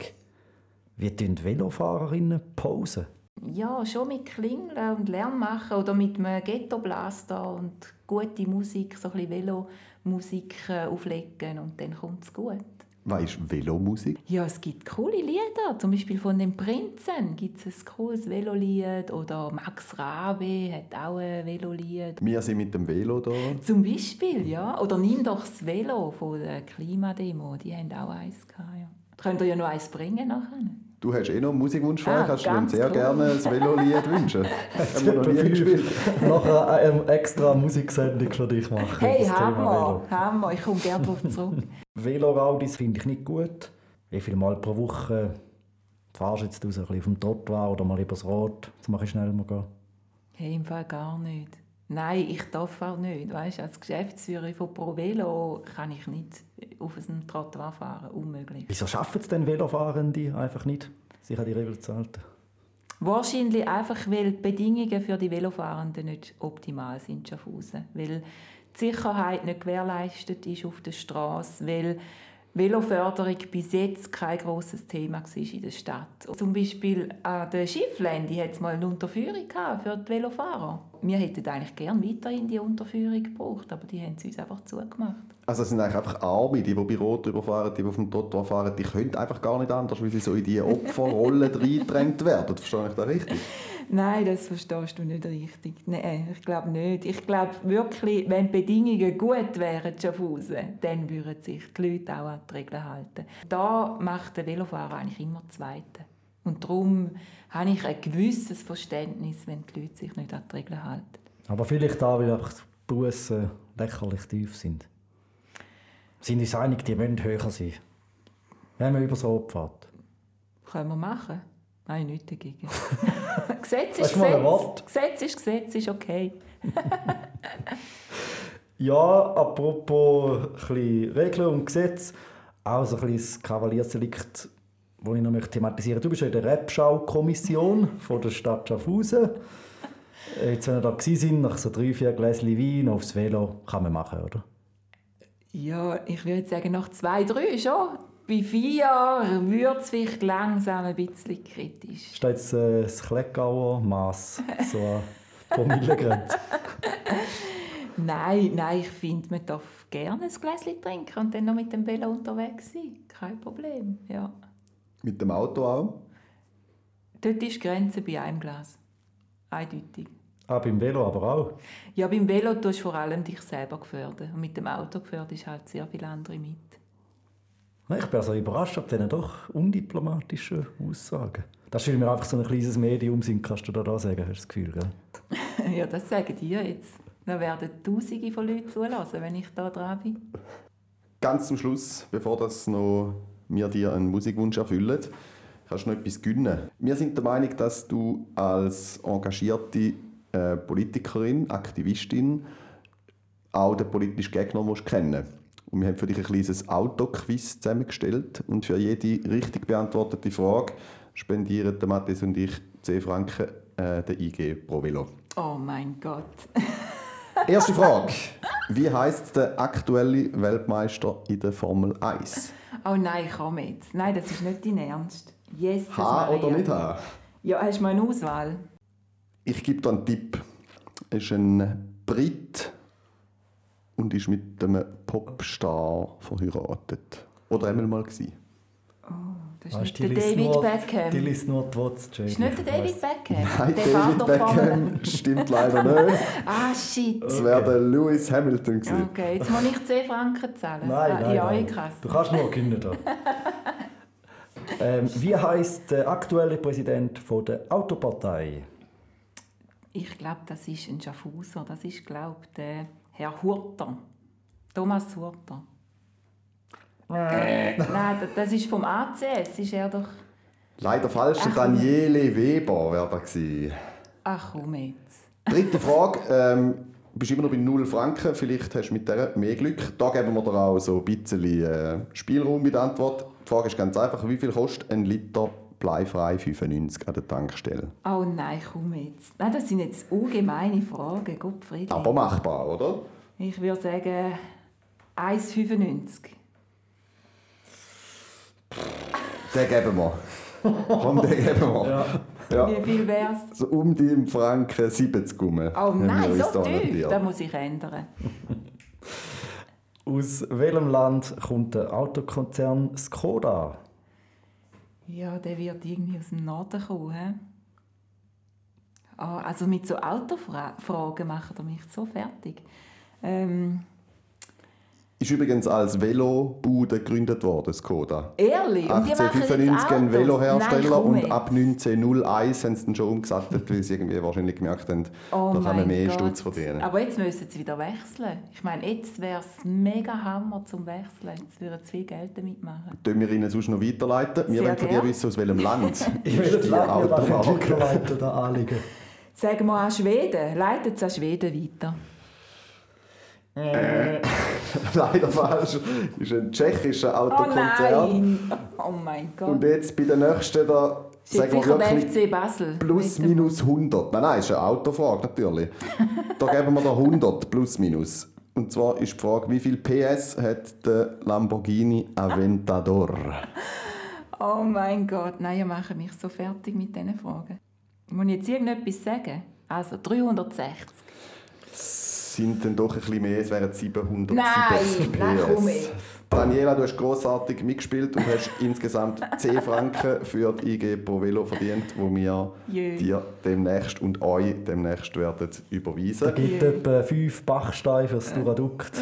Wie tun Velofahrerinnen posen? Ja, schon mit Klingeln und Lärm machen oder mit einem Ghetto-Blaster und gute Musik, so ein bisschen Velomusik äh, auflegen und dann kommt es gut. Was ist Velomusik? Ja, es gibt coole Lieder, zum Beispiel von den Prinzen gibt es ein cooles Velolied oder Max Rabe hat auch ein Velolied. Wir sind mit dem Velo da. Zum Beispiel, ja. Oder nimm doch das Velo von der Klimademo, die haben auch eins gehabt, ja. Könnt ihr ja noch eins bringen nachher. Du hast eh noch einen Musikwunsch frei, Ah, kannst du dir ganz sehr klar. gerne ein Velolied wünschen. Haben wir noch nie gespielt. Nachher eine extra Musiksendung für dich machen. Hey, Hammer. Hammer, ich komme gerne darauf zurück. Veloraudis finde ich nicht gut. Wie viel Mal pro Woche fahrst du jetzt raus, ein bisschen auf dem Trottoir oder mal übers Rot? Jetzt mache ich schnell mal gehen. Hey, im Fall gar nicht. Nein, ich darf auch nicht. Weißt, als Geschäftsführerin von ProVelo kann ich nicht auf einem Trottoir fahren. Unmöglich. Wieso schaffen es denn Velofahrende einfach nicht, sich an die Regeln zu halten? Wahrscheinlich einfach, weil die Bedingungen für die Velofahrenden nicht optimal sind in Schaffhausen. Weil die Sicherheit nicht gewährleistet ist auf der Straße, weil Veloförderung bis jetzt kein grosses Thema war in der Stadt. Zum Beispiel an der Schifflände hat es mal eine Unterführung für die Velofahrer. Wir hätten eigentlich gerne weiterhin die Unterführung gebraucht, aber die haben sie uns einfach zugemacht. Also es sind eigentlich einfach Arme, die, die bei Rot überfahren, die, die auf dem Trottoir fahren, die können einfach gar nicht anders, weil sie so in die Opferrolle reingedrängt werden. Verstehe ich das richtig? Nein, das verstehst du nicht richtig. Nein, ich glaube nicht. Ich glaube wirklich, wenn die Bedingungen gut wären, Schaffhausen, dann würden sich die Leute auch an die Regeln halten. Da macht der Velofahrer eigentlich immer Zweite. Und darum habe ich ein gewisses Verständnis, wenn die Leute sich nicht an die Regeln halten. Aber vielleicht auch, weil einfach die Bussen lächerlich tief sind. Sind uns einig, die müssen höher sein. Wenn man über so fährt. Können wir machen? Nein, nichts dagegen. Gesetz ist Gesetz. Gesetz ist Gesetz, ist okay. Ja, apropos ein Regeln und Gesetz, auch so ein bisschen das Kavaliersdelikt, das ich noch thematisieren möchte. Du bist ja in der Rebschau-Kommission von der Stadt Schaffhausen. Jetzt, wenn wir da sind, nach so drei, vier Gläschen Wein aufs Velo, kann man machen, oder? Ja, ich würde sagen, nach zwei, drei schon. Bei vier wird es vielleicht langsam ein bisschen kritisch. Ist da jetzt äh, das Kleckauer Mass so an Promillegrenze? Nein, nein, ich finde, man darf gerne ein Gläschen trinken und dann noch mit dem Velo unterwegs sein. Kein Problem, ja. Mit dem Auto auch? Dort ist die Grenze bei einem Glas. Eindeutig. Ah, beim Velo aber auch. Ja, beim Velo tust du vor allem dich selber gefährden. Und mit dem Auto gefährdest halt sehr viele andere mit. Ich bin also überrascht ab diesen doch undiplomatischen Aussagen. Das weil wir einfach so ein kleines Medium sind, kannst du da, da sagen, hast du das Gefühl, gell? ja, das sagen die jetzt. Dann werden Tausende von Leuten zulassen, wenn ich da dran bin. Ganz zum Schluss, bevor das noch wir dir einen Musikwunsch erfüllen, kannst du noch etwas gönnen. Wir sind der Meinung, dass du als engagierte äh, Politikerin, Aktivistin auch den politischen Gegner musst kennen Und wir haben für dich ein kleines Autoquiz zusammengestellt. Und für jede richtig beantwortete Frage spendieren der Matthias und ich 10 Franken äh, der IG pro Velo. Oh mein Gott. Erste Frage. Wie heißt der aktuelle Weltmeister in der Formel 1? Oh nein, komm jetzt. Nein, das ist nicht dein Ernst. Jesus H oder nicht H? Ja, hast du mal eine Auswahl? Ich gebe dir einen Tipp. Er ist ein Brit und ist mit einem Popstar verheiratet. Oder einmal mal gewesen. Das ist Weißt, nicht der David Beckham. Die liest nur die. Ist nicht der Ich David. Beckham? Nein, der David Beckham stimmt leider nicht. Ah, shit. Es wäre der Lewis Hamilton gewesen. Okay, jetzt muss ich 10 Franken zahlen. Nein, Ah, nein, Ja, nein. ich krass. Du kannst nur gewinnen da. ähm, wie heißt der aktuelle Präsident von der Autopartei? Ich glaube, das ist ein Schaffhauser. Das ist, glaube ich, der Herr Hurter. Thomas Hurter. Nein, das- ist vom ACS. Ist er doch... Leider falsch. Ach, Daniele Weber wäre da gewesen. Ach komm jetzt. Dritte Frage. Ähm, du bist immer noch bei 0 Franken. Vielleicht hast du mit der mehr Glück. Da geben wir dir auch so ein bisschen äh, Spielraum bei der Antwort. Die Frage ist ganz einfach. Wie viel kostet ein Liter bleifrei 95 an der Tankstelle? Oh nein, komm jetzt. Nein, das sind jetzt allgemeine Fragen. Gottfried. Aber machbar, oder? Ich würde sagen 1,95. Den geben wir. Komm, den geben wir. Ja. Wie viel wär's? So um die Franken 70 rum. Oh nein, so da tief. Das muss ich ändern. Aus welchem Land kommt der Autokonzern Skoda? Ja, der wird irgendwie aus dem Norden kommen. Ah, also mit so Autofragen macht er mich so fertig. Ähm, Ist übrigens als Velobude gegründet worden, Skoda. ehrlich? Und die machen jetzt 1895 ein? Velohersteller Nein, und ab 1901 haben sie dann schon umgesattelt, weil sie irgendwie wahrscheinlich gemerkt haben, Oh da kann man mehr Gott. Stutz verdienen. Aber jetzt müssen sie wieder wechseln. Ich meine, jetzt wäre es mega Hammer zum Wechseln. Jetzt würden sie viel Geld damit machen. Können wir Ihnen sonst noch weiterleiten? Wir Sehr wollen von dir wissen, aus welchem Land Ich will das die Land weiterleiten, da anliegen. Sagen wir an Schweden. Leitet es an Schweden weiter. Leider falsch. ist ein tschechischer Oh Autokonzern. nein! Oh mein Gott. Und jetzt bei den nächsten, da sagen wir der wirklich FC Basel. plus minus 100. Nein, nein, ist eine Autofrage natürlich. da geben wir da 100 plus minus. Und zwar ist die Frage, wie viel PS hat der Lamborghini Aventador? Oh mein Gott, nein, ihr macht mich so fertig mit diesen Fragen. Muss ich jetzt irgendetwas sagen? Also 360. Sind dann doch ein bisschen mehr, es wären 770 Nein, PS. nein, komm jetzt. Daniela, du hast grossartig mitgespielt und hast insgesamt 10 Franken für die IG pro Velo verdient, wo wir Jö. dir demnächst und euch demnächst werden überweisen. Da gibt es etwa fünf Bachsteine für das Duradukt.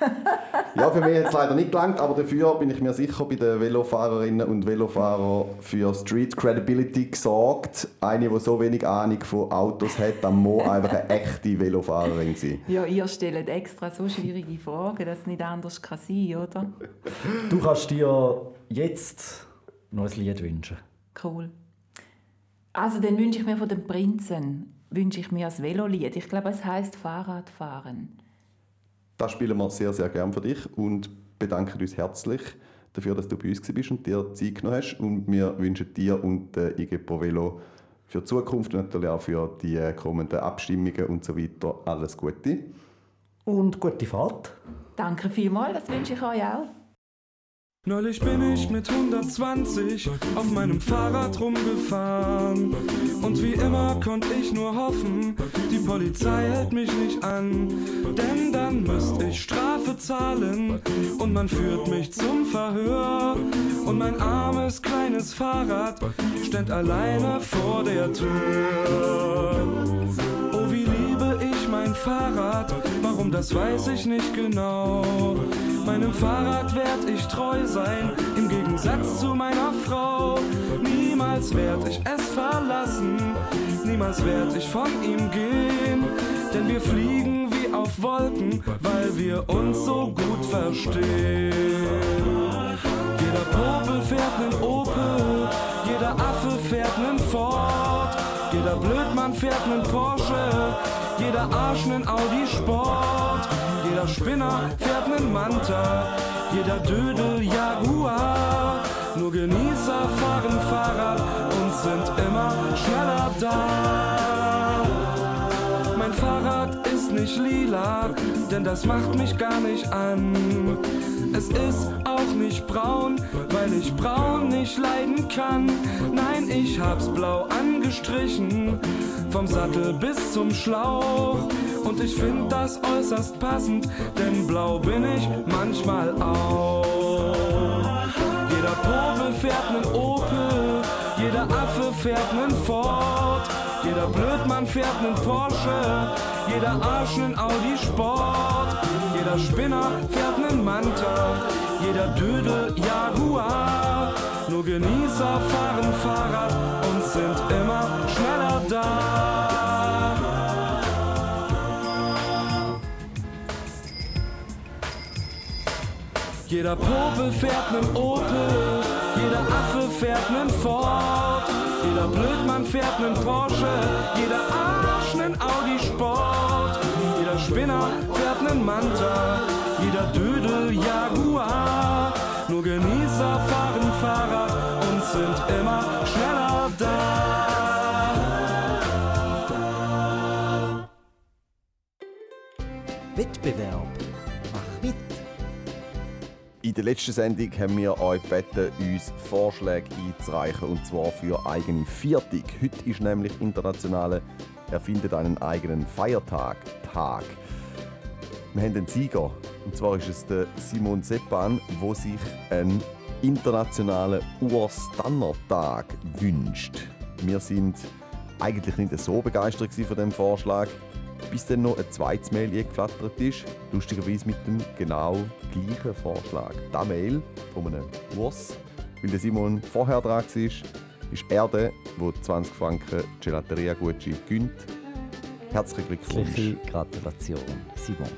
Ja, für mich hat es leider nicht gelangt, aber dafür bin ich mir sicher bei den Velofahrerinnen und Velofahrern für Street Credibility gesorgt. Eine, die so wenig Ahnung von Autos hat, dann muss einfach eine echte Velofahrerin sein. Ja, ihr stellt extra so schwierige Fragen, dass es nicht anders kann sein oder? Du kannst dir jetzt noch ein Lied wünschen. Cool. Also dann wünsche ich mir von den Prinzen wünsche ich mir ein Velolied. Ich glaube, es heißt Fahrradfahren. Das spielen wir sehr, sehr gern für dich und bedanken uns herzlich dafür, dass du bei uns bist und dir Zeit genommen hast. Und wir wünschen dir und der IG Pro Velo für die Zukunft und natürlich auch für die kommenden Abstimmungen und so weiter alles Gute. Und gute Fahrt. Danke vielmals, das wünsche ich euch auch. Neulich bin ich mit 120 auf meinem Fahrrad rumgefahren. Und wie immer konnte ich nur hoffen, die Polizei hält mich nicht an. Denn dann müsste ich Strafe zahlen und man führt mich zum Verhör. Und mein armes kleines Fahrrad steht alleine vor der Tür. mein Fahrrad. Warum, das weiß ich nicht genau. Meinem Fahrrad werd ich treu sein, im Gegensatz zu meiner Frau. Niemals werd ich es verlassen, niemals werd ich von ihm gehen. Denn wir fliegen wie auf Wolken, weil wir uns so gut verstehen. Jeder Popel fährt nen Opel, jeder Affe fährt nen Ford, jeder Blödmann fährt nen Porsche, jeder Arsch nen Audi Sport, jeder Spinner fährt nen Manta, jeder Dödel Jaguar. Nur Genießer fahren Fahrrad und sind immer schneller da. Mein Fahrrad ist nicht lila, denn das macht mich gar nicht an. Es ist auch nicht braun, weil ich braun nicht leiden kann. Nein, ich hab's blau angestrichen, vom Sattel bis zum Schlauch. Und ich find das äußerst passend, denn blau bin ich manchmal auch. Jeder Popel fährt nen Opel, jeder Affe fährt nen Ford, jeder Blödmann fährt nen Porsche, jeder Arsch nen Audi Sport, jeder Spinner fährt nen Manta, jeder Dödel Jaguar. Nur Genießer fahren Fahrrad und sind immer schneller da. Jeder Popel fährt nen Opel, jeder Affe fährt nen Ford, jeder Blödmann fährt nen Porsche, jeder Arsch nen Audi Sport, jeder Spinner fährt nen Manta, jeder Dödel Jaguar. Nur Genießer fahren Fahrrad und sind immer In der letzten Sendung haben wir euch gebeten, uns Vorschläge einzureichen, und zwar für eigene Viertig. Heute ist nämlich internationale Erfindet einen eigenen Feiertag, Tag. Wir haben einen Sieger, und zwar ist es der Simon Seppan, der sich einen internationalen Urstannertag wünscht. Wir sind eigentlich nicht so begeistert von dem Vorschlag, bis dann noch ein zweites Mail eingeflattert ist, lustigerweise mit dem genau gleichen Vorschlag. Das Mail von einem Urs, weil der Simon vorher dran war, ist er der, der 20 Franken Gelateria Gucci gönnt. Herzlichen Glückwunsch. Herzliche Gratulation, Simon.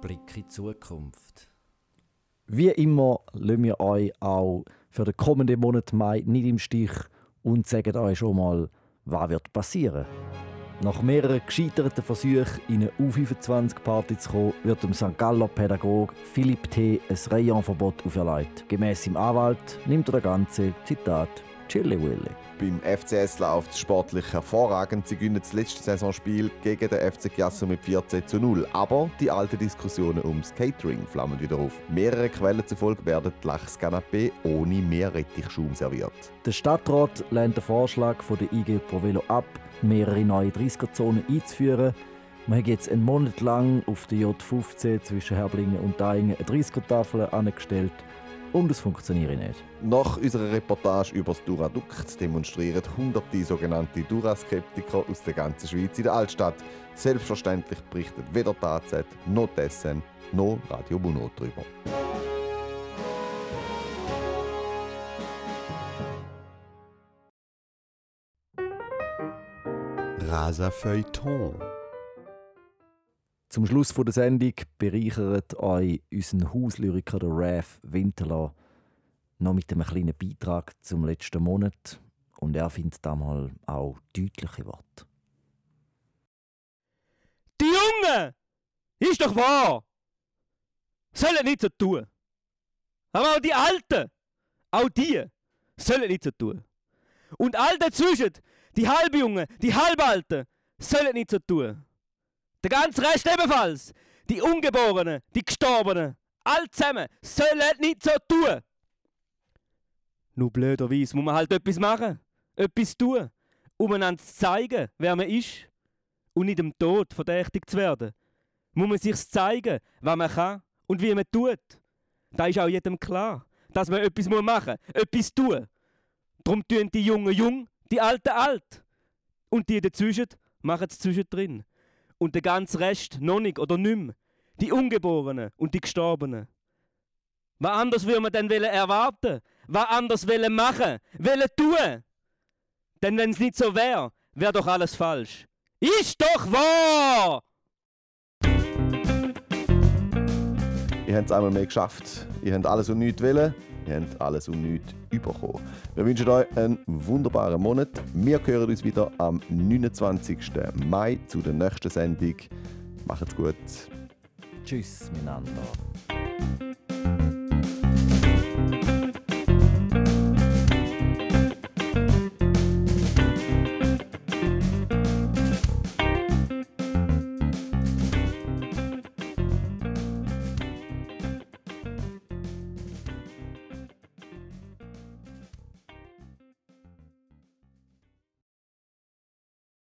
Blick in die Zukunft. Wie immer lassen wir euch auch für den kommenden Monat Mai nicht im Stich und sagen euch schon mal, was wird passieren. Nach mehreren gescheiterten Versuchen, in eine U25-Party zu kommen, wird dem St. Galler Pädagoge Philipp T. ein Rayonverbot auferlegt. Gemäss seinem Anwalt nimmt er das Ganze, Zitat, Chili Willy. Beim FCS läuft es sportlich hervorragend. Sie gewinnen das letzte Saisonspiel gegen den FC Chiasso mit 14 zu 0. Aber die alten Diskussionen ums Catering flammen wieder auf. Mehrere Quellen zufolge werden die Lachskanapé ohne Meerrettichschaum serviert. Der Stadtrat lehnt den Vorschlag von der IG Pro Velo ab, mehrere neue 30er-Zonen einzuführen. Man hat jetzt einen Monat lang auf der J15 zwischen Herblingen und Daingen eine 30er-Tafel angestellt und es funktioniert nicht. Nach unserer Reportage über das Duradukt demonstrieren hunderte sogenannte Duraskeptiker aus der ganzen Schweiz in der Altstadt. Selbstverständlich berichtet weder die AZ noch die SN noch Radio Buno darüber. Rasa Feuilleton. Zum Schluss der Sendung bereichert euch unseren Hauslyriker der Raf Winterler noch mit einem kleinen Beitrag zum letzten Monat. Und er findet da mal auch deutliche Worte. Die Jungen! Ist doch wahr! Sollen nicht so tun. Aber auch die Alten, auch die, sollen nicht so tun. Und all dazwischen, die Halbjungen, die Halbalten, sollen nicht so tun. Der ganze Rest ebenfalls. Die Ungeborenen, die Gestorbenen, all zusammen, sollen nicht so tun. Nur blöderweise muss man halt etwas machen, etwas tun, um einander zu zeigen, wer man ist. Und nicht dem Tod verdächtig zu werden. Muss man sich zeigen, was man kann und wie man tut. Da ist auch jedem klar. dass man etwas machen muss, etwas tun. Darum tun die Jungen jung, die Alten alt. Und die dazwischen machen es zwischendrin. Und der ganze Rest noch nicht oder nimmer. Die Ungeborenen und die Gestorbenen. Was anders würde man denn erwarten? Was anders wollen machen? Wollen tun? Denn wenn es nicht so wäre, wäre doch alles falsch. Ist doch wahr! Ihr habt es einmal mehr geschafft. Ihr habt alles und nichts wollen. Habt alles und nichts bekommen. Wir wünschen euch einen wunderbaren Monat. Wir hören uns wieder am 29. Mai zu der nächsten Sendung. Macht's gut. Tschüss miteinander.